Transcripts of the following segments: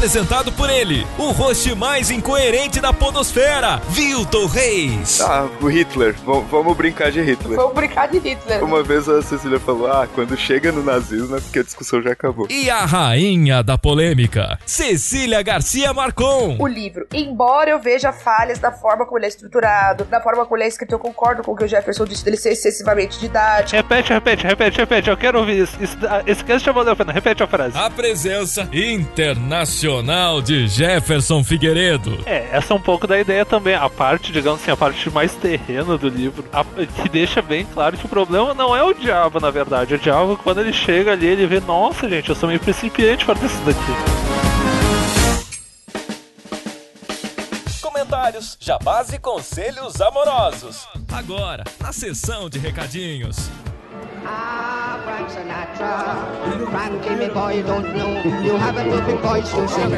Apresentado por ele, o host mais incoerente da podosfera, Vilton Reis. Ah, o Hitler. V vamos brincar de Hitler. Vamos brincar de Hitler. Uma vez a Cecília falou, ah, quando chega no nazismo é porque a discussão já acabou. E a rainha da polêmica, Cecília Garcia Marcon. O livro, embora eu veja falhas da forma como ele é estruturado, da forma como ele é escrito, eu concordo com o que o Jefferson disse dele ser excessivamente didático. Repete, repete, repete, repete. Eu quero ouvir isso. Esse cast já valeu a pena. Repete a frase. A presença internacional de Jefferson Figueiredo. É, essa é um pouco da ideia também. A parte, digamos assim, a parte mais terrena do livro, a, que deixa bem claro que o problema não é o diabo, na verdade. O diabo, quando ele chega ali, ele vê, nossa, gente, eu sou meio principiante para isso daqui. Comentários, jabás e conselhos amorosos. Agora, na sessão de recadinhos. Frank Sinatra. Boy, you don't know. You have a perfect voice to sing.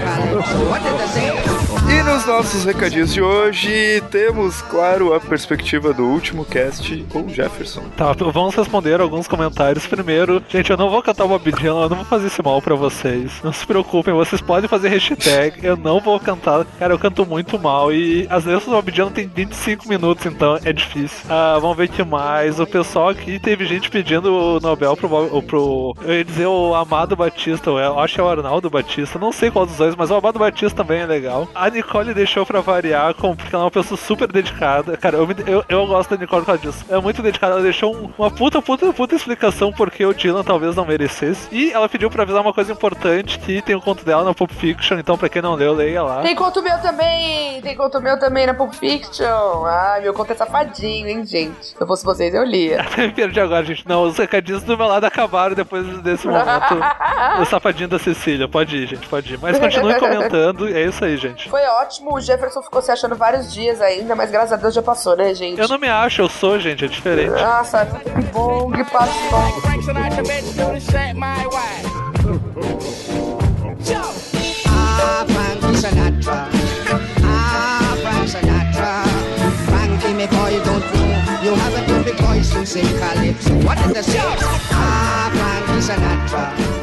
What did say? E nos nossos recadinhos de hoje, temos, claro, a perspectiva do último cast com Jefferson. Tá, vamos responder alguns comentários. Primeiro, gente, eu não vou cantar uma Dylan, eu não vou fazer esse mal pra vocês. Não se preocupem, vocês podem fazer hashtag, eu não vou cantar. Cara, eu canto muito mal e as letras do Bob Dylan tem 25 minutos, então é difícil. Ah, vamos ver o que mais. O pessoal aqui teve gente pedindo pedindo o Nobel pro, pro. Eu ia dizer o Amado Batista, eu acho que é o Arnaldo Batista, não sei qual dos dois, mas o Amado Batista também é legal. A Nicole deixou pra variar, porque ela é uma pessoa super dedicada. Cara, eu, eu, eu gosto da Nicole por causa disso. É muito dedicada, ela deixou um, uma puta, puta, puta explicação porque o Dylan talvez não merecesse. E ela pediu pra avisar uma coisa importante: que tem o um conto dela na Pulp Fiction, então pra quem não leu, leia lá. Tem conto meu também! Tem conto meu também na Pulp Fiction. Ai, meu conto é safadinho, hein, gente? Se eu fosse vocês, eu lia. Me perdi agora, gente. Não, os recadinhos do meu lado acabaram depois desse momento. o safadinho da Cecília. Pode ir, gente, pode ir. Mas continue comentando. É isso aí, gente. Foi ótimo. O Jefferson ficou se achando vários dias ainda, mas graças a Deus já passou, né, gente? Eu não me acho, eu sou, gente. É diferente. Nossa, que bom que passou. Ah, Frank Sinatra. Ah, Frank Sinatra. Frankie, me boy, don't you You have a perfect voice to sing calypso. What did they say? Ah, Frank Sinatra. Ah,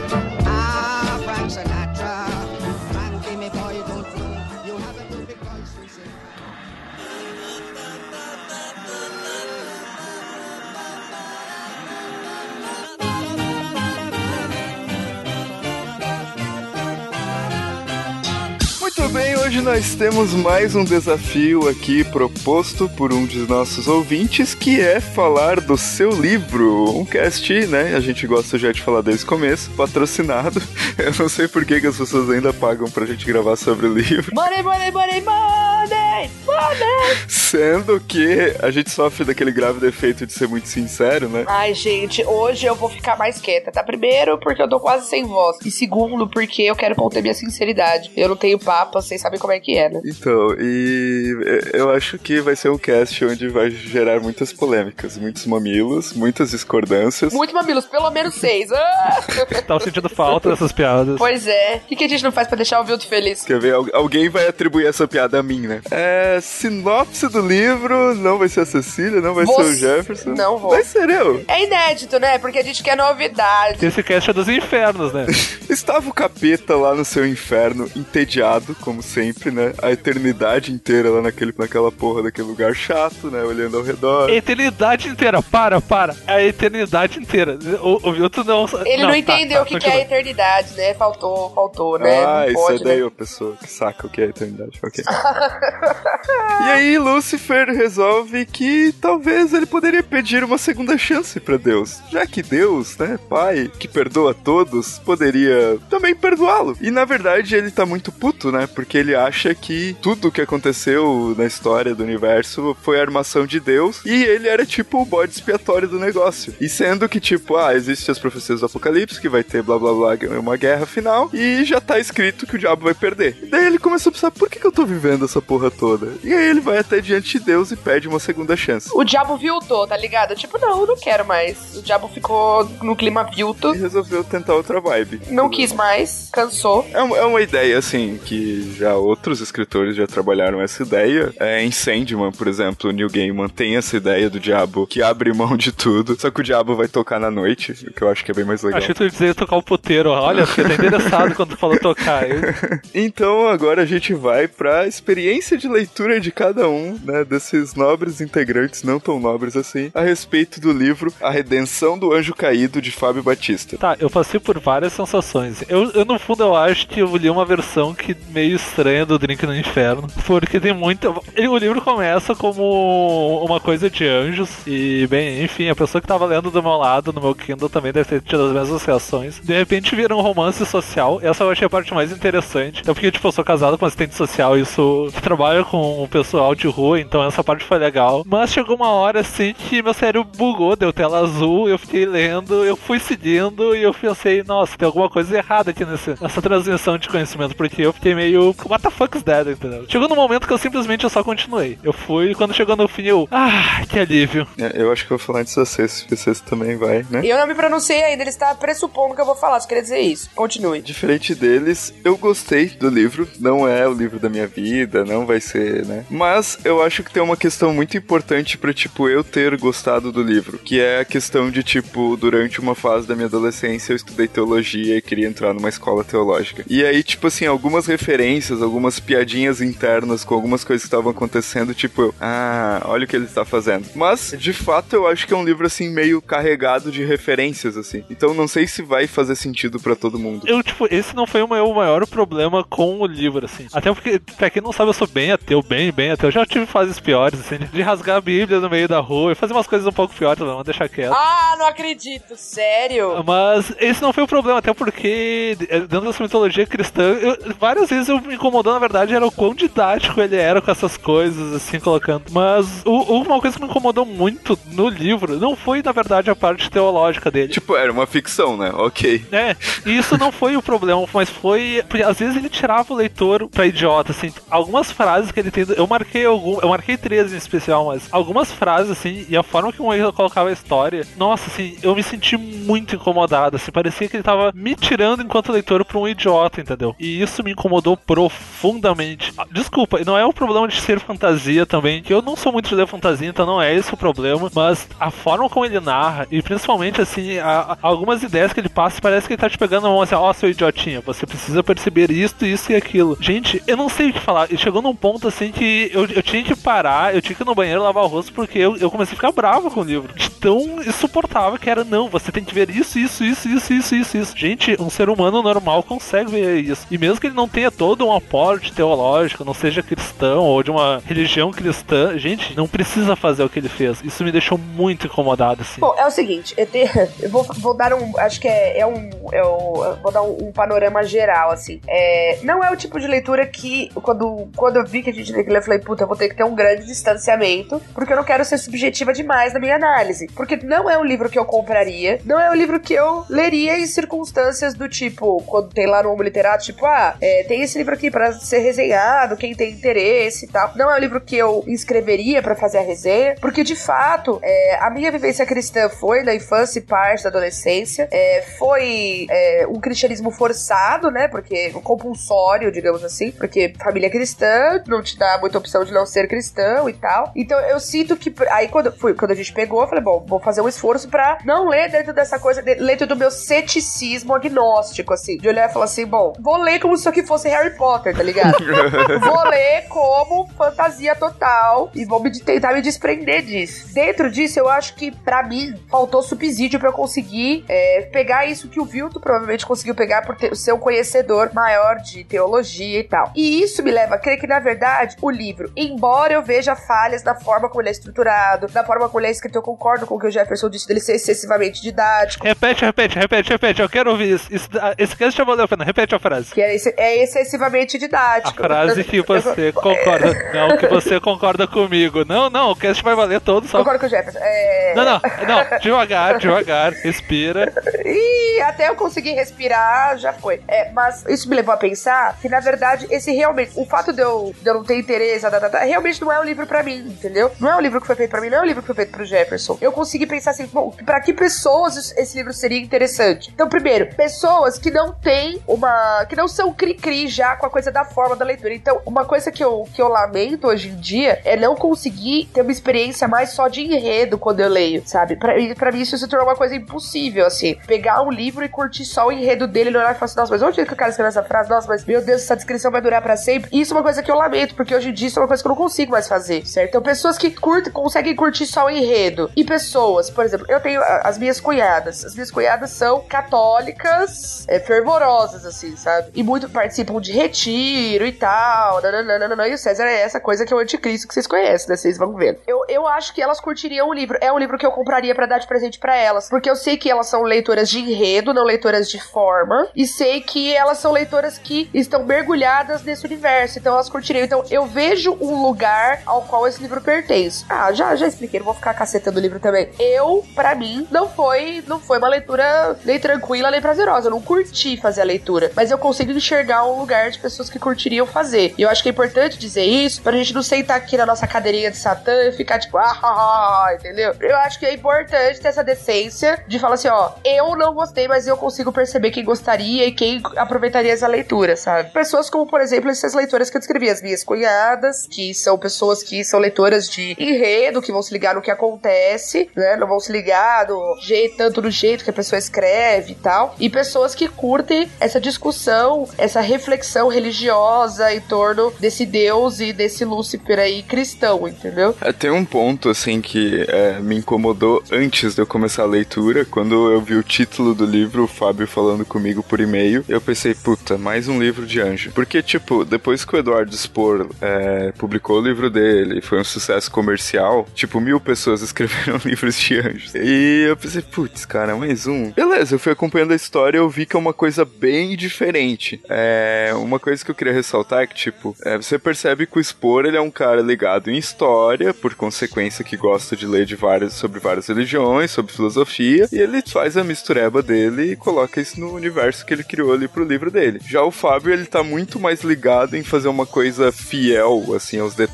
hoje nós temos mais um desafio aqui proposto por um dos nossos ouvintes, que é falar do seu livro. Um cast, né? A gente gosta já de falar desde o começo, patrocinado. Eu não sei por que, que as pessoas ainda pagam pra gente gravar sobre o livro. Money, money, money, money! Money! Sendo que a gente sofre daquele grave defeito de ser muito sincero, né? Ai, gente, hoje eu vou ficar mais quieta, tá? Primeiro, porque eu tô quase sem voz. E segundo, porque eu quero conter minha sinceridade. Eu não tenho papo vocês sabem como é que é, né? Então, e eu acho que vai ser um cast onde vai gerar muitas polêmicas, muitos mamilos, muitas discordâncias. Muitos mamilos, pelo menos seis. Ah! Tava sentindo falta dessas piadas. Pois é. O que, a gente não faz pra deixar o Vilto feliz? Quer ver? Alguém vai atribuir essa piada a mim, né? É. Sinopse do livro, não vai ser a Cecília, não vai Você... ser o Jefferson. Não vou. Vai ser eu. É inédito, né? Porque a gente quer novidade. Esse cast é dos infernos, né? Estava o capeta lá no seu inferno, entediado como sempre, né? A eternidade inteira lá naquele, naquela porra daquele lugar chato, né? Olhando ao redor. Eternidade inteira, para, para. A eternidade inteira. O, o Milton não. Ele não, não tá, entendeu tá, o que, que, é a eternidade, né? Faltou, faltou, né? Ah, não isso pode, é daí né? a pessoa que saca o que é a eternidade. Ok. e aí, Lúcifer resolve que talvez ele poderia pedir uma segunda chance para Deus. Já que Deus, né, Pai, que perdoa todos, poderia também perdoá-lo. E na verdade ele tá muito puto, né? Porque ele acha que tudo que aconteceu na história do universo foi armação de Deus e ele era tipo o bode expiatório do negócio. E sendo que, tipo, ah, existem as profecias do Apocalipse, que vai ter blá blá blá, uma guerra final, e já tá escrito que o diabo vai perder. E daí ele começou a pensar, por que, que eu tô vivendo essa porra toda? E aí ele vai até diante de Deus e pede uma segunda chance. O diabo viltou, tá ligado? Tipo, não, eu não quero mais. O diabo ficou no clima vilto. E resolveu tentar outra vibe. Não quis mais, cansou. É, uma- é uma ideia, assim, que já outros escritores já trabalharam essa ideia. É, em Sandman, por exemplo, o Neil Gaiman tem essa ideia do diabo que abre mão de tudo, só que o diabo vai tocar na noite, o que eu acho que é bem mais legal. Achei que tu ia dizer tocar o puteiro. Olha, fiquei até interessado quando tu falou tocar. Eu- Então agora a gente vai pra experiência de leitura de cada um, né, desses nobres integrantes, não tão nobres assim, a respeito do livro A Redenção do Anjo Caído de Fábio Batista. Tá, eu passei por várias sensações. Eu, eu, no fundo, eu acho que eu li uma versão que meio estranha do Drink no Inferno. Porque tem muita. O livro começa como uma coisa de anjos. E, bem, enfim, a pessoa que tava lendo do meu lado, no meu Kindle, também deve ter tido as mesmas reações. De repente vira um romance social. Essa eu achei a parte mais interessante. Até porque, tipo, eu sou casado com assistente social. Isso trabalha com o pessoal de rua. Então essa parte foi legal. Mas chegou uma hora assim que meu cérebro bugou, deu tela azul. Eu fiquei lendo, eu fui seguindo. E eu pensei, nossa, tem alguma coisa errada aqui nesse, nessa transmissão de conhecimento. Porque eu fiquei meio. What the fuck is that? Entendeu? Chegou num momento que eu simplesmente eu só continuei. Eu fui, e quando chegou no fim, eu. Ah, que alívio. É, Eu acho que eu vou falar antes de você, se você também vai, né? Eu não me pronunciei ainda, ele está pressupondo que eu vou falar, só queria dizer isso. Continue. Diferente deles, eu gostei do livro. Não é o livro da minha vida, não vai ser, né? Mas eu acho que tem uma questão muito importante pra, tipo, eu ter gostado do livro. Que é a questão de, tipo, durante uma fase da minha adolescência eu estudei teologia e queria entrar numa escola teológica. E aí, tipo assim, algumas referências, algumas piadinhas internas com algumas coisas que estavam acontecendo, tipo, eu, ah, olha o que ele está fazendo. Mas, de fato, eu acho que é um livro, assim, meio carregado de referências, assim. Então não sei se vai fazer sentido pra todo mundo. Eu, tipo, esse não foi o meu maior problema com o livro, assim. Até porque, pra quem não sabe, eu sou bem ateu, bem, bem ateu. Eu já tive fases piores, assim, de rasgar a Bíblia no meio da rua e fazer umas coisas um pouco piores, vamos deixar quieto. Ah, não acredito, sério? Mas esse não foi o problema, até porque eh, dentro dessa mitologia cristã, eu- várias vezes eu me incomodou, na verdade, era o quão didático ele era com essas coisas, assim, colocando. Mas o- uma coisa que me incomodou muito no livro não foi, na verdade, a parte teológica dele. Tipo, era uma ficção, né? Ok. É, e isso não foi o problema, mas foi. Porque às vezes ele tirava o leitor pra idiota, assim. Algumas frases que ele tem. Eu marquei algum. Eu marquei três em especial, mas algumas frases, assim, e a forma que o Moisés colocava a história, nossa, assim, eu me senti muito incomodado, assim. Parecia que ele tava me tirando enquanto leitor pra um idiota, entendeu? E isso me incomodou profundamente. Ah, Desculpa, não é o problema de ser fantasia também, que eu não sou muito de ler fantasia, então não é esse o problema, mas a forma como ele narra, e principalmente assim, a- a- algumas ideias que ele passa, parece que ele tá te pegando na mão assim, ó, seu idiotinha, você precisa perceber isto, isso e aquilo. Gente, eu não sei o que falar. E chegou num ponto assim que eu, eu tinha que parar, eu tinha que ir no banheiro lavar o rosto, porque eu, eu comecei a ficar bravo com o livro. Tão insuportável que era, não, você tem que ver isso, isso, isso, isso, isso, isso, isso. Gente, um ser humano normal consegue ver isso. E mesmo que ele não tenha todo um aporte teológico, não seja cristão ou de uma religião cristã, gente, não precisa fazer o que ele fez. Isso me deixou muito incomodado, assim. Bom, é o seguinte, eu, te- eu vou, vou dar um. Acho que é, é um. É eu vou dar um, um panorama geral, assim. É, não é o tipo de leitura que, quando, quando eu vi que a gente tem que ler, eu falei, puta, eu vou ter que ter um grande distanciamento, porque eu não quero ser subjetiva demais na minha análise. Porque não é um livro que eu compraria, não é um livro que eu leria em circunstâncias do tipo, quando tem lá no Homo Literato, tipo, ah, é, tem esse livro aqui pra ser resenhado, quem tem interesse e tal. Não é um livro que eu inscreveria pra fazer a resenha, porque de fato, é, a minha vivência cristã foi na infância e parte da adolescência, é, foi é, um cristianismo forçado, né? Porque compulsório, digamos assim, porque família cristã não te dá muita opção de não ser cristão e tal. Então eu sinto que aí quando fui, quando a gente pegou, eu falei, bom, vou fazer um esforço pra não ler dentro dessa coisa, de- dentro do meu ceticismo agnóstico, assim, de olhar e falar assim, bom, vou ler como se isso aqui fosse Harry Potter, tá ligado? vou ler como fantasia total e vou me, tentar me desprender disso. Dentro disso, eu acho que, pra mim, faltou subsídio pra eu conseguir é, pegar isso que o Vilto provavelmente conseguiu pegar por ter, ser um conhecedor maior de teologia e tal. E isso me leva a crer que, na verdade, o livro, embora eu veja falhas na forma como ele é estruturado, na forma como ele é escrito, eu concordo com o que o Jefferson disse dele ser excessivamente didático. Repete, repete, repete, repete, eu quero ouvir isso. Isso, esse cast já valeu a pena. Repete a frase. Que é, é excessivamente A didático. frase que você concorda. Não, que você concorda comigo. Não, não, o cast vai valer todo só. Concordo com o Jefferson. É... Não, não, não, devagar, devagar, respira. E até eu conseguir respirar, já foi. É, mas isso me levou a pensar que, na verdade, esse realmente. O fato de eu, de eu não ter interesse, tá, tá, tá, realmente não é um livro pra mim, entendeu? Não é um livro que foi feito pra mim, não é um livro que foi feito pro Jefferson. Eu consegui pensar assim, bom, pra que pessoas es- esse livro seria interessante? Então, primeiro, pessoas que não têm uma. que não são cri-cri já com a coisa da forma da leitura. Então, uma coisa que eu, que eu lamento hoje em dia é não conseguir ter uma experiência mais só de enredo quando eu leio, sabe? Pra, pra mim isso se tornou uma coisa impossível, assim. Pegar um livro e curtir só o enredo dele e olhar e falar assim, nossa, mas onde é que o cara escreveu essa frase? Nossa, mas meu Deus, essa descrição vai durar pra sempre. E isso é uma coisa que eu lamento, porque hoje em dia isso é uma coisa que eu não consigo mais fazer, certo? Então, pessoas que curtem, conseguem curtir só o enredo. E pessoas, por exemplo, eu tenho as minhas cunhadas. As minhas cunhadas são católicas, é, fervorosas, assim, sabe? E muito participam de retiro e tal. Nananana, e o César é essa coisa que é o anticristo que vocês conhecem, né? Vocês vão vendo. Eu, eu acho que elas curtiriam o livro. É um livro que eu compraria pra dar de presente pra elas. Porque eu sei que elas são leitoras de enredo, não leitoras de forma. E sei que elas são leitoras que estão mergulhadas nesse universo. Então elas curtiriam. Então eu vejo um lugar ao qual esse livro pertence. Ah, já, já expliquei, não vou ficar cacetando o livro também. Eu, pra mim, não foi, não foi uma leitura nem tranquila nem prazerosa. Eu não curti fazer a leitura. Mas eu consigo enxergar um lugar de pessoas que curtiriam fazer. E eu acho que é importante dizer isso pra gente não sentar aqui na nossa cadeirinha de Satã e ficar tipo, ah, ah, ah, entendeu? Eu acho que é importante ter essa decência de falar assim, ó, eu não gostei, mas eu consigo perceber quem gostaria e quem aproveitaria essa leitura, sabe? Pessoas como, por exemplo, essas leitoras que eu descrevi, as minhas cunhadas, que são pessoas que são leitoras de enredo, que vão se ligar no que acontece, né? Não vão se ligar no jeito, tanto no jeito que a pessoa escreve e tal. E pessoas que curtem essa discussão, essa reflexão religiosa em torno desse Deus e desse Lúcifer aí cristão, entendeu? É, Tem um ponto, assim, que é, me incomodou antes de eu começar a leitura. Quando eu vi o título do livro, o Fábio falando comigo por e-mail, eu pensei, puta, mais um livro de anjo. Porque, tipo, depois que o Eduardo Spor é, publicou o livro dele, foi um sucesso comercial, tipo, mil pessoas escreveram livros de anjos. E eu pensei, putz, cara, mais um. Beleza, eu fui acompanhando a história e eu vi que é uma coisa bem diferente. É, uma coisa que eu queria ressaltar é que, tipo, é, você percebe que o Spor, ele é um cara ligado em história, por consequência que gosta de ler de várias, sobre várias religiões, sobre filosofia, e ele faz a mistureba dele e coloca isso no universo que ele criou ali pro livro dele. Já o Fábio, ele tá muito mais ligado em fazer uma coisa fiel, assim, aos detalhes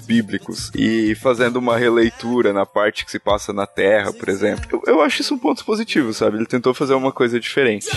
bíblicos, e fazendo uma releitura na parte que se passa na Terra, por exemplo. Eu, eu acho isso um ponto positivo, sabe? Ele tentou fazer uma coisa diferente.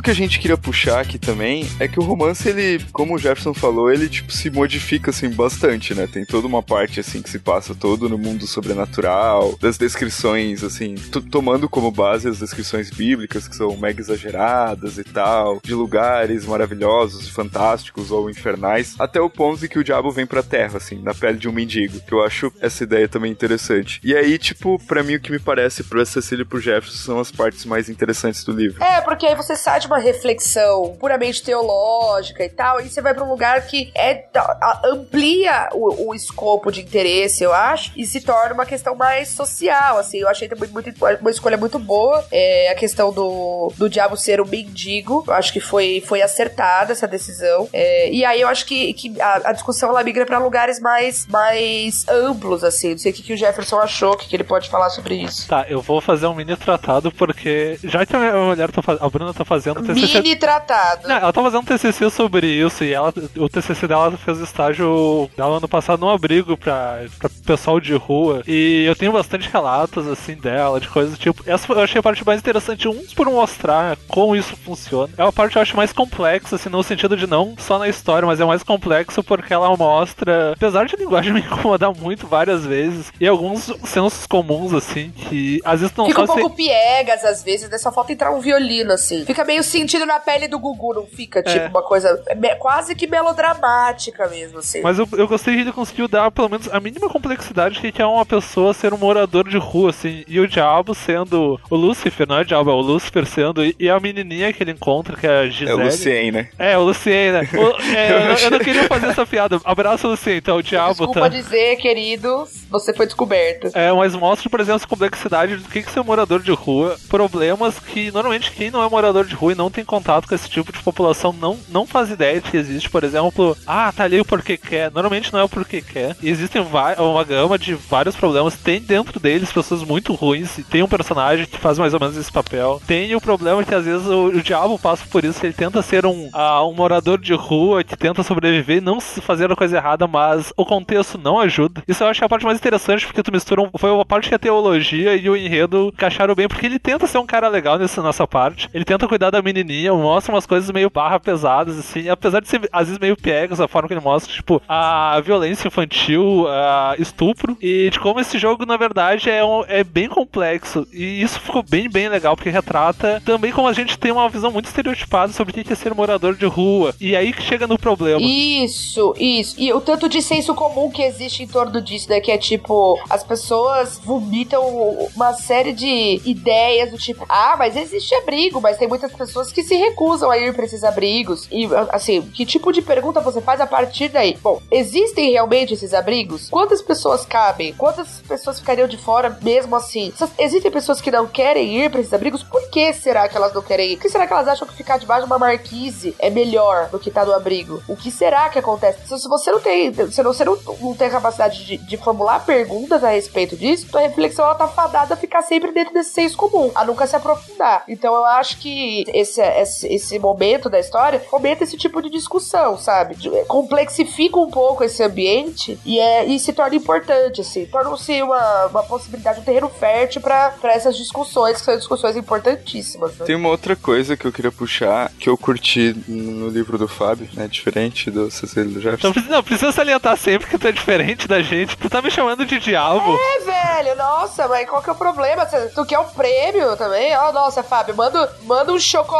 Ponto que a gente queria puxar aqui também é que o romance, ele, como o Jefferson falou, ele tipo se modifica assim bastante, né? Tem toda uma parte assim que se passa todo no mundo sobrenatural, das descrições assim, tomando como base as descrições bíblicas que são mega exageradas e tal, de lugares maravilhosos, fantásticos ou infernais, até o ponto em que o diabo vem pra terra assim, na pele de um mendigo, que eu acho essa ideia também interessante. E aí, tipo, pra mim o que me parece pro Cecília e pro Jefferson são as partes mais interessantes do livro. É, porque aí você sai de uma reflexão puramente teológica e tal, e você vai pra um lugar que é a- amplia o, o escopo de interesse, eu acho, e se torna uma questão mais social, assim. Eu achei também muito, uma escolha muito boa. É, a questão do, do diabo ser um mendigo, eu acho que foi, foi acertada essa decisão. É, e aí eu acho que, que a, a discussão ela migra pra lugares mais, mais amplos, assim. Não sei o que, que o Jefferson achou, o que, que ele pode falar sobre isso. Tá, eu vou fazer um mini tratado porque já que a mulher tá fazendo, a Bruna tá tá TCC. Mini tratado. Não, ela tá fazendo um TCC sobre isso e ela, o TCC dela fez estágio dela ano passado num abrigo pra, pra pessoal de rua. E eu tenho bastante relatos, assim, dela, de coisas tipo. Essa eu achei a parte mais interessante, uns por mostrar como isso funciona. É uma parte que eu acho mais complexa, assim, no sentido de não só na história, mas é mais complexo porque ela mostra, apesar de a linguagem me incomodar muito várias vezes, e alguns sensos comuns, assim, que às vezes não Fica um pouco piegas às vezes, né? Só falta entrar um violino, assim. Fica meio sentido na pele do Gugu, não fica? Tipo, É. uma coisa quase que melodramática mesmo, assim. Mas eu, eu gostei que ele conseguiu dar pelo menos a mínima complexidade que é uma pessoa ser um morador de rua, assim. E o diabo sendo o Lúcifer, não é o diabo, é o Lúcifer sendo. E, e a menininha que ele encontra, que é a É Gisele. o Lucien, né? É, o Lucien, né? O- é, eu, não- eu não queria fazer essa piada. Abraço, Lucien. Então, o diabo Desculpa tá. dizer, querido, você foi descoberto. É, mas mostra, por exemplo, a complexidade do que que ser um morador de rua, problemas que normalmente quem não é morador de rua e não tem contato com esse tipo de população não, não faz ideia de que existe, por exemplo, ah, tá ali o porquê quer. Normalmente não é o porquê quer. E existem uma gama de vários problemas. Tem dentro deles pessoas muito ruins, e tem um personagem que faz mais ou menos esse papel. Tem o problema que às vezes o, o diabo passa por isso, ele tenta ser um, ah, um morador de rua que tenta sobreviver e não fazer a coisa errada, mas o contexto não ajuda. Isso eu acho que é a parte mais interessante, porque tu mistura. Um, foi uma parte que a teologia e o enredo encaixaram bem, porque ele tenta ser um cara legal nessa, nessa parte. Ele tenta cuidar da menininha, mostra umas coisas meio barra pesadas, assim, apesar de ser às vezes meio piegas a forma que ele mostra, tipo, a violência infantil, a estupro, e de como esse jogo, na verdade, é, um- é bem complexo. E isso ficou bem, bem legal, porque retrata também como a gente tem uma visão muito estereotipada sobre o que é ser morador de rua. E aí que chega no problema. Isso, isso. E o tanto de senso comum que existe em torno disso, né? Que é tipo, as pessoas vomitam uma série de ideias do tipo, ah, mas existe abrigo, mas tem muitas pessoas que se recusam a ir pra esses abrigos. E, assim, que tipo de pergunta você faz a partir daí? Bom, existem realmente esses abrigos? Quantas pessoas cabem? Quantas pessoas ficariam de fora mesmo assim? Existem pessoas que não querem ir pra esses abrigos? Por que será que elas não querem ir? Por que será que elas acham que ficar debaixo de uma marquise é melhor do que estar no abrigo? O que será que acontece? Se, se você não tem, se você não, não tem capacidade de, de formular perguntas a respeito disso, tua reflexão ela tá fadada a ficar sempre dentro desse senso comum, a nunca se aprofundar. Então eu acho que esse, esse, esse momento da história fomenta esse tipo de discussão, sabe? De- complexifica um pouco esse ambiente e, é, e se torna importante, assim. Torna-se uma, uma possibilidade, um terreno fértil pra pra essas discussões, que são discussões importantíssimas. né? Tem uma outra coisa que eu queria puxar, que eu curti no livro do Fábio, né? Diferente do Cecílio Então, Jefferson. precisa- não, precisa salientar sempre que tu é diferente da gente. Tu tá me chamando de diabo. É, velho, nossa, mas qual que é o problema? Tu quer um prêmio também? Ó, nossa, Fábio, manda, manda um chocolate,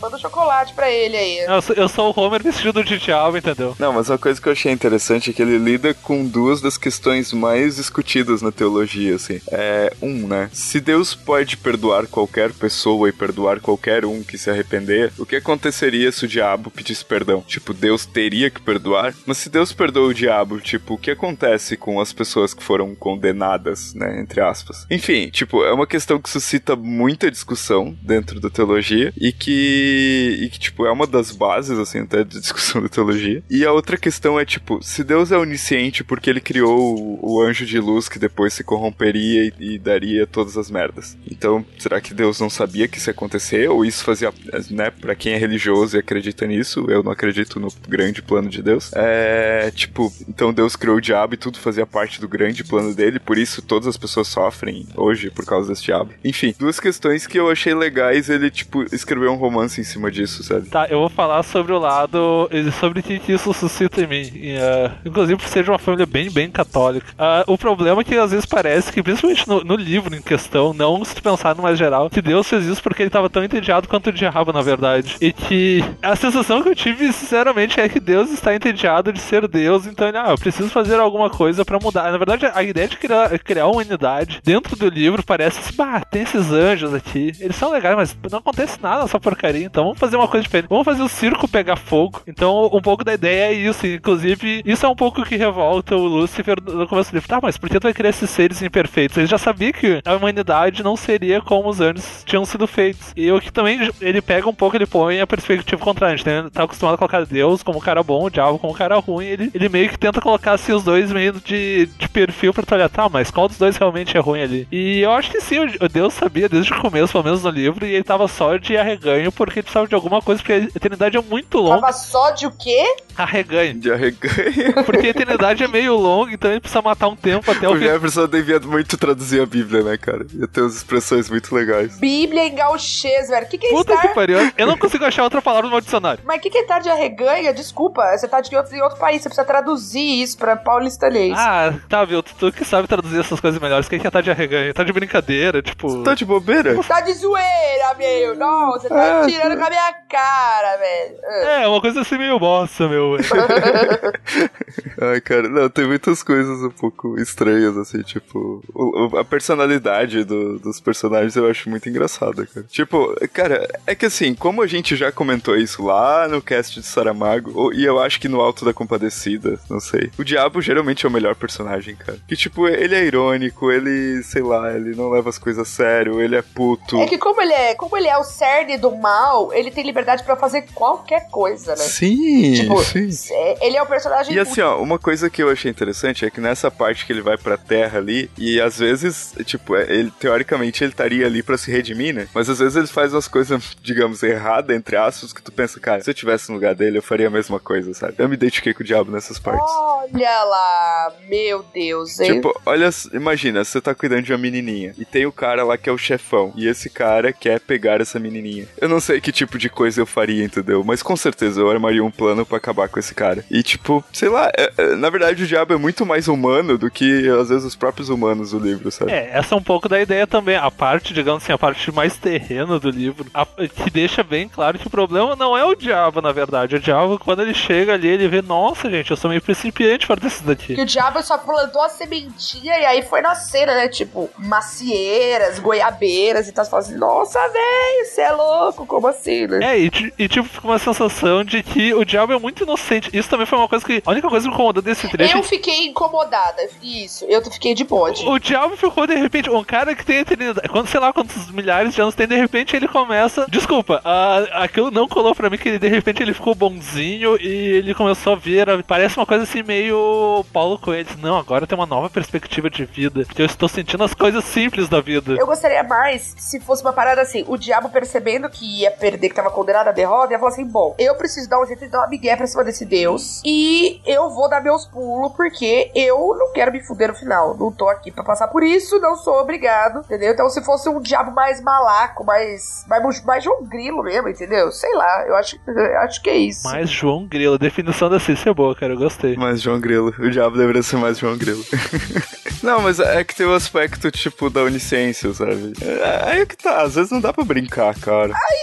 manda um chocolate pra ele aí. Eu sou, eu sou o Homer vestido de diabo, entendeu? Não, mas uma coisa que eu achei interessante é que ele lida com duas das questões mais discutidas na teologia, assim. É, um, né? Se Deus pode perdoar qualquer pessoa e perdoar qualquer um que se arrepender, o que aconteceria se o diabo pedisse perdão? Tipo, Deus teria que perdoar? Mas se Deus perdoa o diabo, tipo, o que acontece com as pessoas que foram condenadas, né? Entre aspas. Enfim, tipo, é uma questão que suscita muita discussão dentro da teologia e que, e que tipo, é uma das bases, assim, até de discussão da teologia. E a outra questão é, tipo, se Deus é onisciente porque ele criou o, o anjo de luz que depois se corromperia e, e daria todas as merdas. Então, será que Deus não sabia que isso ia acontecer? Ou isso fazia, né, pra quem é religioso e acredita nisso, eu não acredito no grande plano de Deus. É, tipo, então Deus criou o diabo e tudo fazia parte do grande plano dele, por isso todas as pessoas sofrem hoje por causa desse diabo. Enfim, duas questões que eu achei legais, ele, tipo, escreveu um romance em cima disso, sabe? Tá, eu vou falar sobre o lado. sobre o que isso suscita em mim. E, ah, inclusive por ser de uma família bem, bem católica. Ah, o problema é que às vezes parece que, principalmente no, no livro em questão, não se pensar no mais geral, que Deus fez isso porque ele tava tão entediado quanto o diabo, na verdade. E que a sensação que eu tive, sinceramente, é que Deus está entediado de ser Deus, então ele, ah, eu preciso fazer alguma coisa pra mudar. Na verdade, a ideia de criar, criar uma unidade dentro do livro parece assim, bah, tem esses anjos aqui, eles são legais, mas não acontece nada nessa porcaria, então vamos fazer uma coisa diferente. Vamos fazer o circo pegar fogo. Então, um pouco da ideia é isso. Inclusive, isso é um pouco que revolta o Lúcifer no começo do livro. Tá, mas por que tu vai criar esses seres imperfeitos? Ele já sabia que a humanidade não seria como os anjos tinham sido feitos. E o que também ele pega um pouco, ele põe a perspectiva contrária. A gente né? tá acostumado a colocar Deus como cara bom, o diabo como cara ruim. Ele, ele meio que tenta colocar assim, os dois meio de, de perfil pra tu olhar, tá, mas qual dos dois realmente é ruim ali. E eu acho que sim, o Deus sabia desde o começo, pelo menos no livro, e ele tava só de arreganho porque ele precisava de alguma coisa, porque a eternidade é muito longa. Tava só de o quê? Arreganho. De arreganho. Porque a eternidade é meio longa, então ele precisa matar um tempo até o O fim. Jefferson devia muito traduzir a Bíblia, né, cara? Ia ter umas expressões muito legais. Bíblia em gauchês, velho. O que, que é Puta estar? que pariu. Eu não consigo achar outra palavra no meu dicionário. Mas o que, que é estar de arreganha? Desculpa, você tá de outro, em outro país, você precisa traduzir isso pra paulistanês. Ah, tá, viu? Tu, tu que sabe traduzir essas coisas melhores. O que é tá de arreganho? Tá de brincadeira, tipo. Tá de bobeira? Tá de zoeira, meu. Não, você tá Ah, tirando com a minha cara, velho. Ah. É, uma coisa assim meio bossa, meu. Ai, cara, não, tem muitas coisas um pouco estranhas, assim, tipo. o- o- a personalidade do- dos personagens eu acho muito engraçada, cara. Tipo, cara, é que assim, como a gente já comentou isso lá no cast de Saramago, ou- e eu acho que no Alto da Compadecida, não sei. O diabo geralmente é o melhor personagem, cara. Que, tipo, ele é irônico, ele, sei lá, ele não leva as coisas a sério, ele é puto. É que como ele é, como ele é o cerne do mal, ele tem liberdade pra fazer qualquer coisa, né? Sim, Tipo, sim. é- ele é o personagem E assim, ó, uma coisa que eu achei interessante é que nessa parte que ele vai pra terra ali, e às vezes, tipo, é, ele teoricamente ele estaria ali pra se redimir, né? Mas às vezes ele faz umas coisas, digamos, erradas, entre aspas, que tu pensa, cara, se eu tivesse no lugar dele, eu faria a mesma coisa, sabe? Eu me identifiquei com o diabo nessas partes. Olha lá, meu Deus, hein? Tipo, olha, imagina, você tá cuidando de uma menininha e tem o cara lá que é o chefão e esse cara quer pegar essa menininha. Eu não sei que tipo de coisa eu faria, entendeu? Mas com certeza eu armaria um plano pra acabar com esse cara. E tipo, sei lá, é- é- na verdade o diabo é muito mais humano do que às vezes os próprios humanos do livro, sabe? É, essa é um pouco da ideia também. A parte, digamos assim, a parte mais terrena do livro, a- que deixa bem claro que o problema não é o diabo, na verdade. O diabo, quando ele chega ali, ele vê, nossa, gente, eu sou meio principiante para desses daqui. Que o diabo só plantou a sementinha e aí foi nascendo, né? Tipo, macieiras, goiabeiras e tal. Você fala assim, nossa, velho, você é louco, como assim, né? É, e, e, tipo, fica uma sensação de que o diabo é muito inocente. Isso também foi uma coisa que. A única coisa que me incomodou desse trecho. Eu fiquei incomodada, isso, eu fiquei de bode. O diabo ficou de repente, um cara que tem eternidade, quando sei lá quantos milhares de anos tem, de repente ele começa. Desculpa, ah, aquilo não colou pra mim que ele, de repente ele ficou bonzinho e ele começou a ver. a- Parece uma coisa assim meio Paulo Coelho. Não, agora tem uma nova perspectiva de vida. Porque eu estou sentindo as coisas simples da vida. Eu gostaria mais se fosse uma parada assim, o diabo percebendo que ia perder, que tava condenado à derrota, ia falar assim: bom, eu preciso dar um jeito de dar uma migué pra cima desse Deus e eu vou dar meus pulos porque eu não quero me fuder no final. Não tô aqui pra passar por isso, não sou obrigado, entendeu? Então, se fosse um diabo mais malaco, mais. mais, mais João Grilo mesmo, entendeu? Sei lá, eu acho, eu acho que é isso. Mas João Grilo, a definição da Cícia é boa, cara, eu gostei. Mais João Grilo. O diabo deveria ser mais João Grilo. não, mas é que tem o aspecto, tipo, da onisciência, sabe? É, aí é que tá, às vezes não dá pra brincar, cara.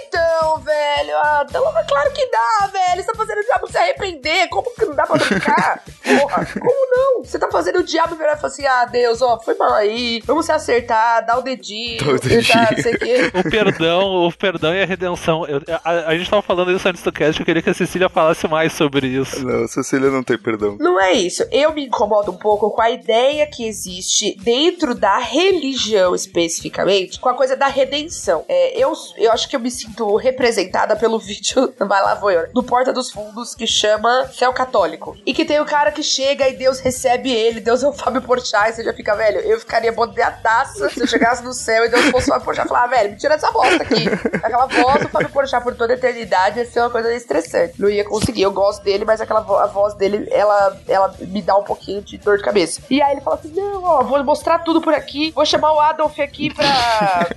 Então, velho, ah, então, claro que dá, velho. Você tá fazendo o diabo se arrepender. Como que não dá pra brincar? Porra, como não? Você tá fazendo o diabo virar e falar assim: ah, Deus, ó, foi mal aí. Vamos se acertar, dá o dedinho. Dá o dedinho. tá, não sei o quê. O perdão, o perdão e a redenção. Eu- a, a gente tava falando isso antes do cast, eu queria que a Cecília falasse mais sobre isso. Não, Cecília não tem perdão. Não é isso. Eu me incomodo um pouco com a ideia que existe dentro da religião, especificamente, com a coisa da redenção. É, eu, eu acho que eu me sinto representada pelo vídeo, vai lá, vou eu, do Porta dos Fundos, que chama Céu Católico. E que tem o cara que chega e Deus recebe ele, Deus é o Fábio Porchat, e você já fica, velho, eu ficaria taça se eu chegasse no céu e Deus fosse o Fábio Porchat e falar, ah, velho, me tira essa bosta aqui. Aquela voz do Fábio Porchat por toda a eternidade ia ser uma coisa estressante. Não ia conseguir. Eu gosto dele, mas aquela vo- a voz dele, ela, ela me dá um pouquinho de dor de cabeça. E aí ele fala assim: não, ó, vou mostrar tudo por aqui, vou chamar o Adolf aqui pra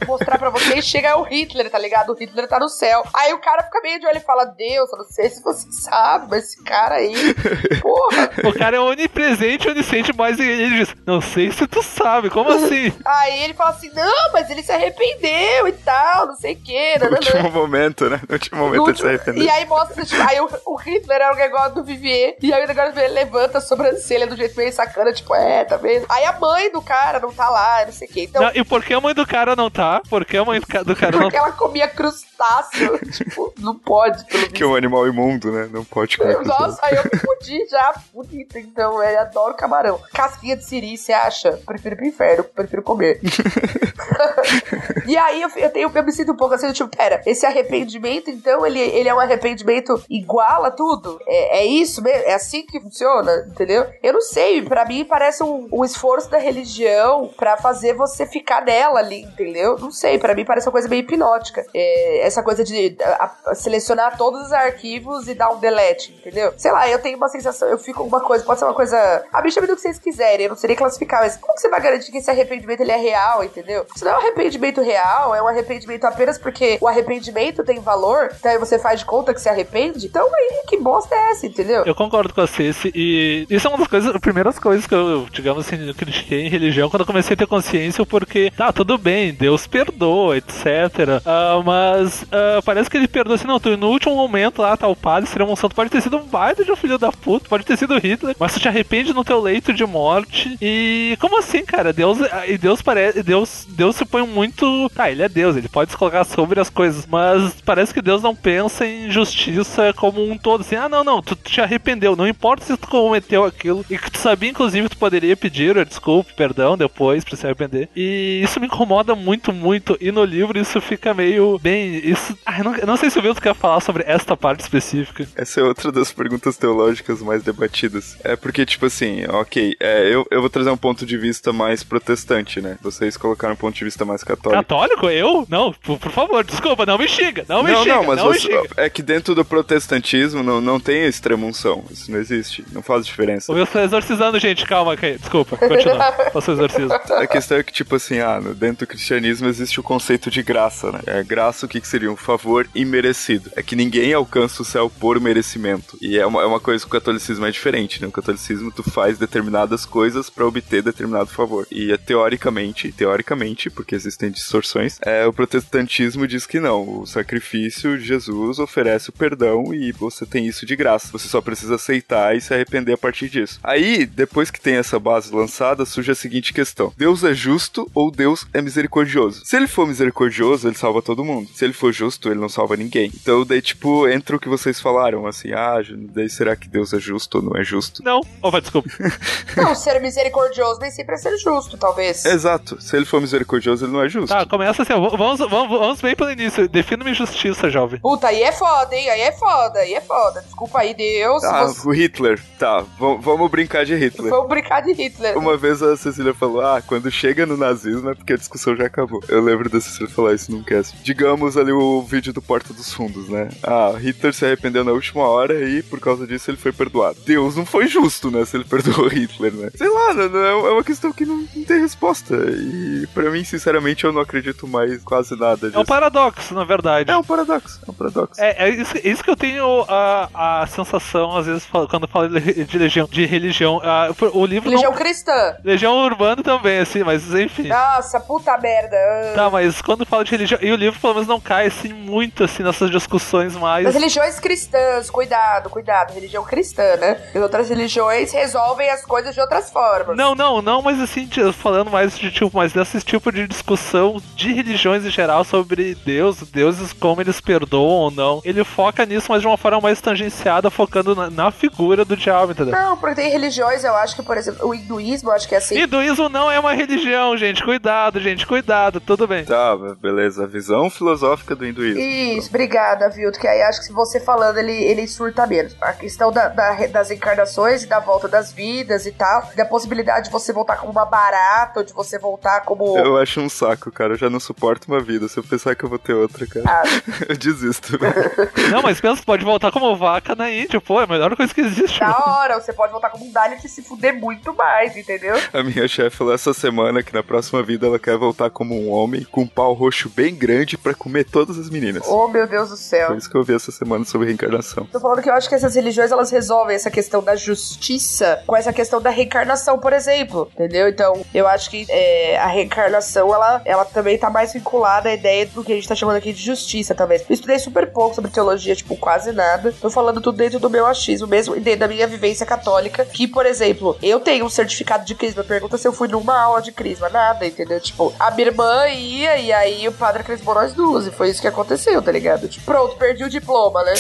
mostrar pra vocês. Chega o Hitler, tá ligado? O Hitler tá no céu. Aí o cara fica meio de olho e fala: Deus, eu não sei se você sabe, mas esse cara aí, porra. O cara é onipresente, onisciente, mas ele diz: Não sei se tu sabe, como assim? Aí ele fala assim: não, mas ele se arrependeu e tal, não sei o quê. No último momento, né? No último momento No ele se arrependeu. E aí mostra, tipo, aí o, o Hitler é o negócio do Vivier, e aí o negócio dele levanta a sobrancelha do jeito meio sacana, tipo, é, tá vendo? Aí a mãe do cara não tá lá, não sei o quê. Então, Não, e por que a mãe do cara não tá? Por que a mãe do do cara não porque ela comia crustáceo. tipo, não pode, pelo Que é um animal imundo, né? Não pode comer. Nossa, aí eu fudi já, bonito. Então, eu adoro camarão. Casquinha de siri, você acha? Prefiro pro inferno, prefiro comer. e aí eu, eu, tenho, eu me sinto um pouco assim, tipo, pera, esse arrependimento, então, ele, ele é um arrependimento igual a tudo? É, é isso mesmo? É assim que funciona? Entendeu? Eu não sei, pra mim parece um, um esforço da religião pra fazer você ficar nela ali, entendeu? Não sei, pra mim parece uma coisa meio hipnótica. É, essa coisa de a- a- selecionar todos os arquivos e dar um delete, entendeu? Sei lá, eu tenho uma sensação, eu fico com uma coisa, pode ser uma coisa. Ah, me chame do que vocês quiserem, eu não nem classificar, mas como que você vai garantir que esse arrependimento ele é real, entendeu? Se não é um arrependimento real, é um arrependimento apenas porque o arrependimento tem valor, então aí você faz de conta que se arrepende, então aí que bosta é essa, entendeu? Eu concordo com a Cici, e isso é uma das coisas, primeiras coisas que eu, digamos assim, critiquei em religião quando eu comecei a ter consciência, porque, tá, tudo bem, Deus perdoa, etc. Ah, mas ah, parece que ele perdoa assim, não, tu, no último momento lá, tá, o padre seria um santo, pode ter sido um baita de um filho da puta, pode ter sido Hitler, mas tu te arrepende no teu leito de morte, e como assim, cara? Deus, e Deus parece, Deus, Deus se põe muito, tá, ele é Deus, ele pode se colocar sobre as coisas, mas parece que Deus não pensa em justiça como um todo, assim, ah, não, não, tu te arrependeu, não importa se tu cometeu aquilo, e que tu sabia, inclusive, tu poderia pedir desculpa, perdão, depois, pra se arrepender, e isso me incomoda muito, muito, e no livro isso fica meio, bem, isso, ah, eu não, eu não sei se o Vilto quer falar sobre esta parte específica. Essa é outra das perguntas teológicas mais debatidas. É porque, tipo assim, ok, é, eu, eu vou trazer um ponto de vista mais protestante, né? Vocês colocaram um ponto de vista mais católico. Católico? Eu? Não, por, por favor, desculpa, não me xinga, não me não, xinga, não, mas não você- é que dentro do protestantismo não, não tem extrema unção. Isso não existe. Não faz diferença. O Wilson tá exorcizando, gente, calma, ok, desculpa, continua, faça o exorcismo. A questão é que, tipo assim, ah, dentro do cristianismo existe o conceito de graça, né? É, graça, o que, seria? Um favor imerecido. É que ninguém alcança o céu por merecimento. E é uma, é uma coisa que o catolicismo é diferente, né? O catolicismo, tu faz determinadas coisas pra obter determinado favor. E é, teoricamente, teoricamente, porque existem distorções, é, o protestantismo diz que não. O sacrifício de Jesus oferece o perdão e você tem isso de graça. Você só precisa aceitar e se arrepender a partir disso. Aí, depois que tem essa base lançada, surge a seguinte questão: Deus é justo ou Deus é misericordioso? Se ele for misericordioso, ele salva todo mundo. Se ele for justo, ele não salva ninguém. Então, daí, tipo, entra o que vocês falaram, assim, ah, daí será que Deus é justo ou não é justo? Não, opa, desculpa. Não, ser misericordioso nem sempre é ser justo, talvez. Exato. Se ele for misericordioso, ele não é justo. Tá, começa assim, ó, vamos, vamos, vamos bem pelo início. Defina-me justiça, jovem. Puta, aí é foda, hein? Aí é foda, aí é foda. Desculpa aí, Deus. Ah, você... o Hitler. Tá, vamos brincar de Hitler. Um brincar de Hitler. Uma vez a Cecília falou: Ah, quando chega no nazismo é porque a discussão já acabou. Eu lembro da Cecília falar isso num cast. Digamos ali o vídeo do Porta dos Fundos, né? Ah, Hitler se arrependeu na última hora e por causa disso ele foi perdoado. Deus não foi justo, né? Se ele perdoou Hitler, né? Sei lá, não- não- é uma questão que não, não tem resposta. E pra mim, sinceramente, eu não acredito mais quase nada É um disso. paradoxo, na verdade. É um paradoxo, é um paradoxo. É, é isso, isso que eu tenho a, a sensação, às vezes, quando falo de, legião, de religião. Ah, o livro Legião não. cristã. Legião urbana também, assim, mas enfim. Nossa, puta merda. Tá, mas quando fala de religião. E o livro, pelo menos, não cai assim muito assim nessas discussões mais. Das religiões cristãs, cuidado, cuidado. Religião cristã, né? E outras religiões resolvem as coisas de outras formas. Não, não, não, mas assim, falando mais de tipo, mas desse tipo de discussão de religiões em geral sobre Deus, deuses como eles perdoam ou não. Ele foca nisso, mas de uma forma mais tangenciada, focando na, na figura do diabo, entendeu? Não, porque tem religiões, eu acho que, por exemplo, o hinduísmo, eu acho que é assim. Hinduísmo não é uma religião, gente. Cuidado, gente, cuidado, tudo bem. Tá, beleza. A visão filosófica do hinduísmo. Isso, obrigada, Vilto, que aí acho que se você falando, ele, ele surta menos. A questão da, da- das encarnações e da volta das vidas e tal, da possibilidade de você voltar como uma barata, ou de você voltar como... Eu acho um saco, cara. Eu já não suporto uma vida. Se eu pensar que eu vou ter outra, cara, Ah, eu desisto. Não, mas pensa, pode voltar como vaca na Índia, pô, é a melhor coisa que existe. da hora, você pode voltar como um Dalit e se fuder muito mais, entendeu? A minha chefe falou essa semana que na próxima vida ela quer voltar como um homem com um pau roxo bem grande pra comer todas as meninas. Oh, meu Deus do céu. Foi isso que eu vi essa semana sobre reencarnação. Tô falando que eu acho que essas religiões elas resolvem essa questão da justiça com essa questão da reencarnação, por exemplo. Entendeu? Então, eu acho que é, a reencarnação ela, ela também tá mais vinculada à ideia do que a gente tá chamando aqui de justiça, talvez. Eu estudei super pouco sobre teologia, tipo, quase nada. Tô falando tudo dentro do meu achismo mesmo e dentro da minha vivência católica. Que, por exemplo, eu tenho um certificado de crisma. Pergunta se eu fui numa aula de crisma. Nada, entendeu? Tipo, a minha irmã ia e aí o padre crismou nós duas. E foi isso que aconteceu, tá ligado? Tipo, pronto, perdi o diploma, né?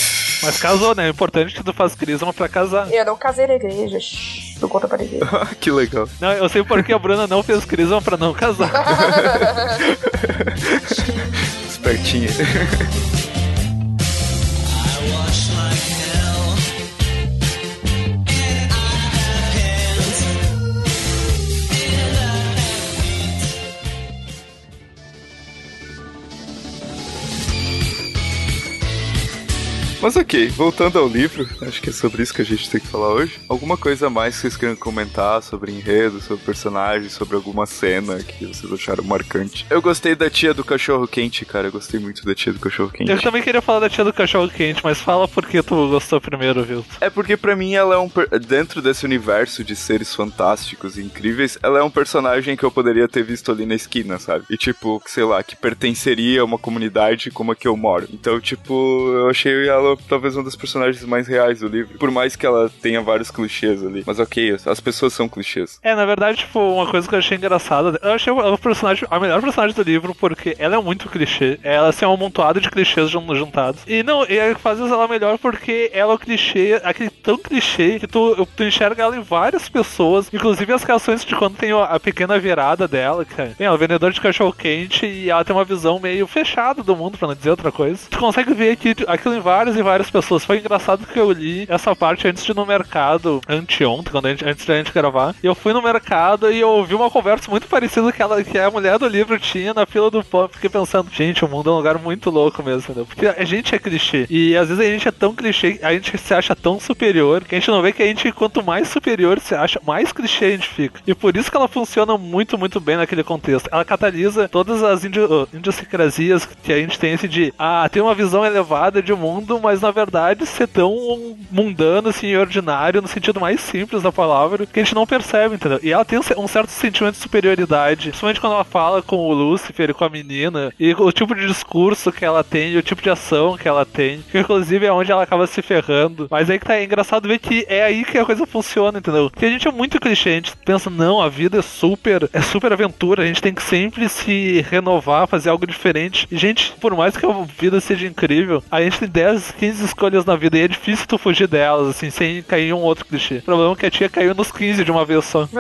Mas casou, né? É importante que tu faz crisma pra casar. Eu não casei na igreja, shh, não conta pra ninguém. que legal. Não, eu sei porque a Bruna não fez crisma pra não casar. Espertinha. Mas ok, voltando ao livro, acho que é sobre isso que a gente tem que falar hoje. Alguma coisa a mais que vocês queiram comentar sobre enredo, sobre personagens, sobre alguma cena que vocês acharam marcante? Eu gostei da tia do cachorro quente, cara. Eu gostei muito da tia do cachorro quente. Eu também queria falar da tia do cachorro quente, mas fala por que tu gostou primeiro, viu? É porque pra mim ela é um. per- Dentro desse universo de seres fantásticos e incríveis, ela é um personagem que eu poderia ter visto ali na esquina, sabe? E tipo, sei lá, que pertenceria a uma comunidade como a que eu moro. Então, tipo, eu achei ela talvez uma das personagens mais reais do livro. Por mais que ela tenha vários clichês ali. Mas ok, as pessoas são clichês. É, na verdade, tipo, uma coisa que eu achei engraçada. Eu achei o personagem, a melhor personagem do livro, porque ela é muito clichê. Ela assim, é um amontoado de clichês jun- juntados. E não, e é faz ela melhor porque ela é o clichê, aquele tão clichê que tu, tu enxerga ela em várias pessoas, inclusive as reações de quando tem a pequena virada dela, que é, é vendedora de cachorro quente e ela tem uma visão meio fechada do mundo, pra não dizer outra coisa. Tu consegue ver aqui, aquilo em várias e várias pessoas. Foi engraçado que eu li essa parte antes de ir no mercado, anteontem, quando a gente, antes da gente gravar. E eu fui no mercado e eu ouvi uma conversa muito parecida que, ela, que a mulher do livro tinha na fila do pão. Fiquei pensando, gente, o mundo é um lugar muito louco mesmo, entendeu? Porque a gente é clichê. E às vezes a gente é tão clichê, a gente se acha tão superior, que a gente não vê que a gente, quanto mais superior se acha, mais clichê a gente fica. E por isso que ela funciona muito, muito bem naquele contexto. Ela catalisa todas as idiosincrasias que a gente tem esse de, ah, tem uma visão elevada de mundo, mas na verdade ser tão mundano, assim, ordinário, no sentido mais simples da palavra, que a gente não percebe, entendeu? E ela tem um ce- certo sentimento de superioridade, principalmente quando ela fala com o Lúcifer e com a menina, e o tipo de discurso que ela tem, e o tipo de ação que ela tem, que inclusive é onde ela acaba se ferrando. Mas aí que tá é engraçado ver que é aí que a coisa funciona, entendeu? Porque a gente é muito clichê, a gente pensa, não, a vida é super, é super aventura, a gente tem que sempre se renovar, fazer algo diferente. E, gente, por mais que a vida seja incrível, a gente tem 10, 15 escolhas na vida e é difícil tu fugir delas, assim, sem cair em um outro clichê. O problema é que a tia caiu nos 15 de uma vez só.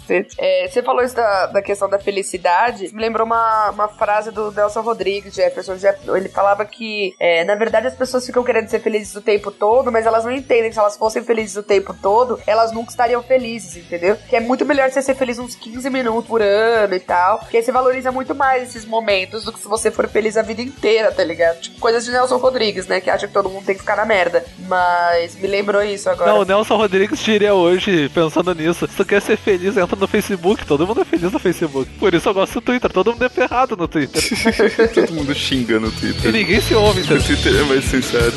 Cacete. É, você falou isso da, da questão da felicidade. Me lembrou uma, uma frase do Nelson Rodrigues, Jefferson. Jeff- Ele falava que, é, na verdade, as pessoas ficam querendo ser felizes o tempo todo, mas elas não entendem que se elas fossem felizes o tempo todo, elas nunca estariam felizes, entendeu? Que é muito melhor você ser feliz uns 15 minutos por ano e tal. Porque aí você valoriza muito mais esses momentos do que se você for feliz a vida inteira, tá ligado? Tipo, coisas de Nelson Rodrigues, né? Que acha que todo mundo tem que ficar na merda. Mas me lembrou isso agora. Não, o Nelson Rodrigues diria hoje, pensando nisso, se tu quer ser feliz, entra no Facebook. Todo mundo é feliz no Facebook. Por isso eu gosto do Twitter. Todo mundo é ferrado no Twitter. Todo mundo xinga no e Twitter. ninguém se ouve, O entendeu? Twitter é mais sincero.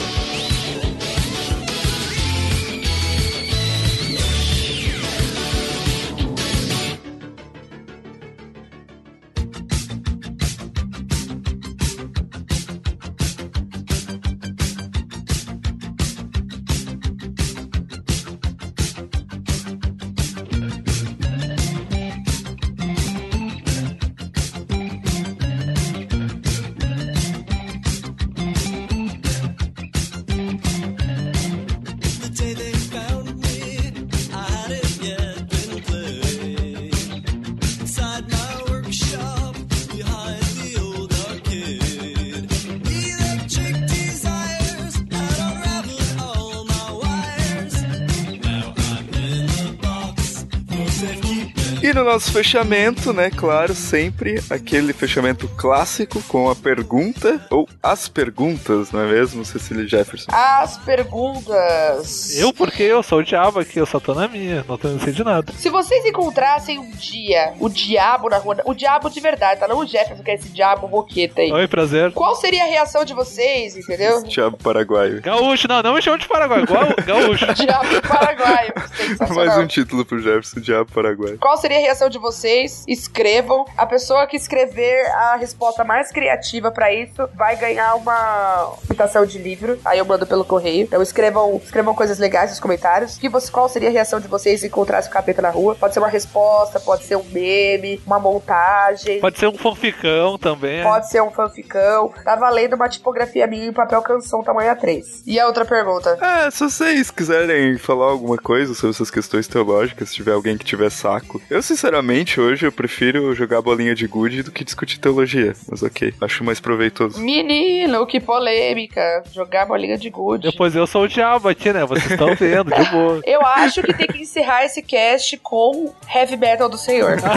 E no nosso fechamento, né, claro, sempre aquele fechamento clássico com a pergunta, ou as perguntas, não é mesmo, Cecília Jefferson? As perguntas. Eu, porque eu sou o diabo aqui, eu só tô na minha, não tenho sei de nada. Se vocês encontrassem um dia o diabo na rua, o diabo de verdade, tá? Não o Jefferson, que é esse diabo boqueta aí. Oi, prazer. Qual seria a reação de vocês, entendeu? Diabo paraguaio. Gaúcho, não, não me chama de Paraguai, igual gaúcho. Diabo paraguaio. Mais um título pro Jefferson, Diabo paraguaio. Qual seria a reação de vocês? Escrevam. A pessoa que escrever a resposta mais criativa pra isso vai ganhar uma citação de livro. Aí eu mando pelo correio. Então escrevam, escrevam coisas legais nos comentários. Que você, qual seria a reação de vocês se encontrasse o capeta na rua? Pode ser uma resposta, pode ser um meme, uma montagem. Pode ser um fanficão também. Pode ser um fanficão. Tá valendo uma tipografia minha em papel canção tamanho A3. E a outra pergunta? É, se vocês quiserem falar alguma coisa sobre essas questões teológicas, se tiver alguém que tiver saco. Eu, sinceramente, hoje eu prefiro jogar bolinha de gude do que discutir teologia. Mas ok, acho mais proveitoso. Menino, que polêmica. Jogar bolinha de gude. Depois eu sou o diabo aqui, né? Vocês estão vendo, de boa. Eu acho que tem que encerrar esse cast com heavy metal do Senhor.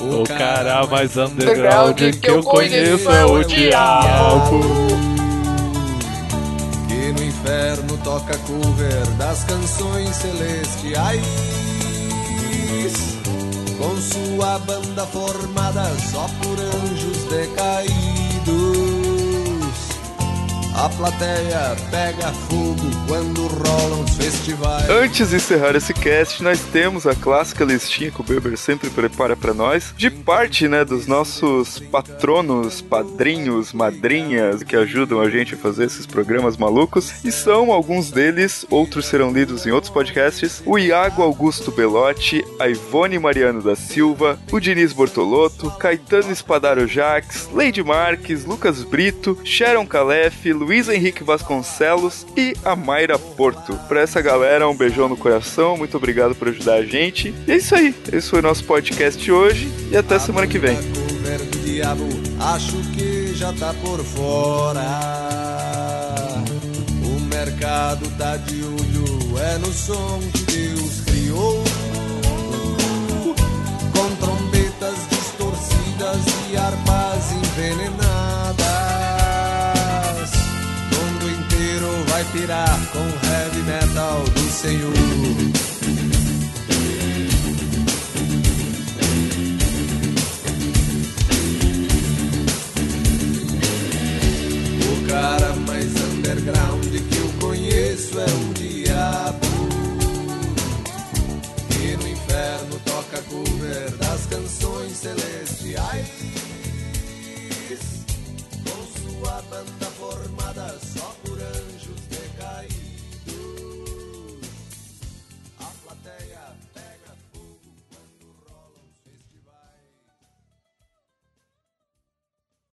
O cara mais underground que eu conheço é o diabo. Que no inferno toca cover das canções celestiais. Com sua banda formada só por anjos decaídos. A plateia pega fogo quando rolam os festivais. Antes de encerrar esse cast, nós temos a clássica listinha que o Beber sempre prepara pra nós, de parte, né, dos nossos patronos, padrinhos, madrinhas que ajudam a gente a fazer esses programas malucos. E são alguns deles, outros serão lidos em outros podcasts: o Iago Augusto Belotti, a Ivone Mariano da Silva, o Diniz Bortolotto, Caetano Espadaro Jaques, Lady Marques, Lucas Brito, Sharon Calef, Luiz Henrique Vasconcelos e a Mayra Porto. Pra essa galera, um beijão no coração, muito obrigado por ajudar a gente. E é isso aí, esse foi o nosso podcast hoje e até semana que vem. A diabo, acho que já tá por fora. O mercado tá de olho, é no som que Deus criou. Com trombetas distorcidas e harpas envenenadas. Pirar com heavy metal do Senhor. O cara mais underground que eu conheço é o diabo. Que no inferno toca cover das canções celestiais.